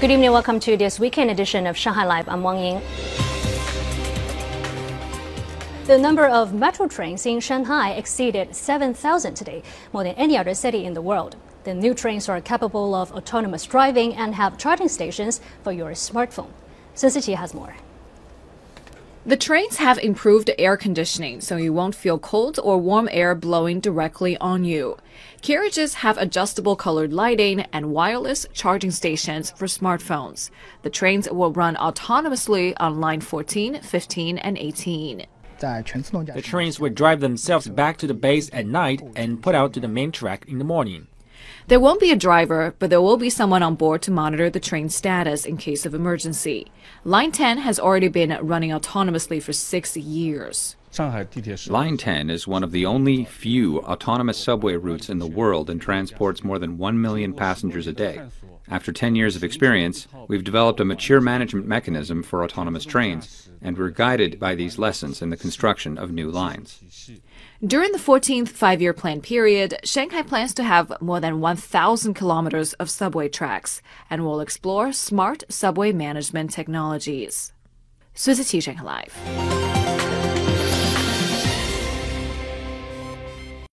Good evening, welcome to this weekend edition of Shanghai Live. I'm Wang Ying. The number of metro trains in Shanghai exceeded 7,000 today, more than any other city in the world. The new trains are capable of autonomous driving and have charging stations for your smartphone. Sun Siqi has more. The trains have improved air conditioning, so you won't feel cold or warm air blowing directly on you. Carriages have adjustable colored lighting and wireless charging stations for smartphones. The trains will run autonomously on line 14, 15, and 18. The trains would drive themselves back to the base at night and put out to the main track in the morning. There won't be a driver, but there will be someone on board to monitor the train's status in case of emergency. Line 10 has already been running autonomously for six years. Line 10 is one of the only few autonomous subway routes in the world and transports more than 1 million passengers a day. After 10 years of experience, we've developed a mature management mechanism for autonomous trains, and we're guided by these lessons in the construction of new lines. During the 14th five year plan period, Shanghai plans to have more than 1,000 kilometers of subway tracks and will explore smart subway management technologies. Sun Siqi Shanghai Live.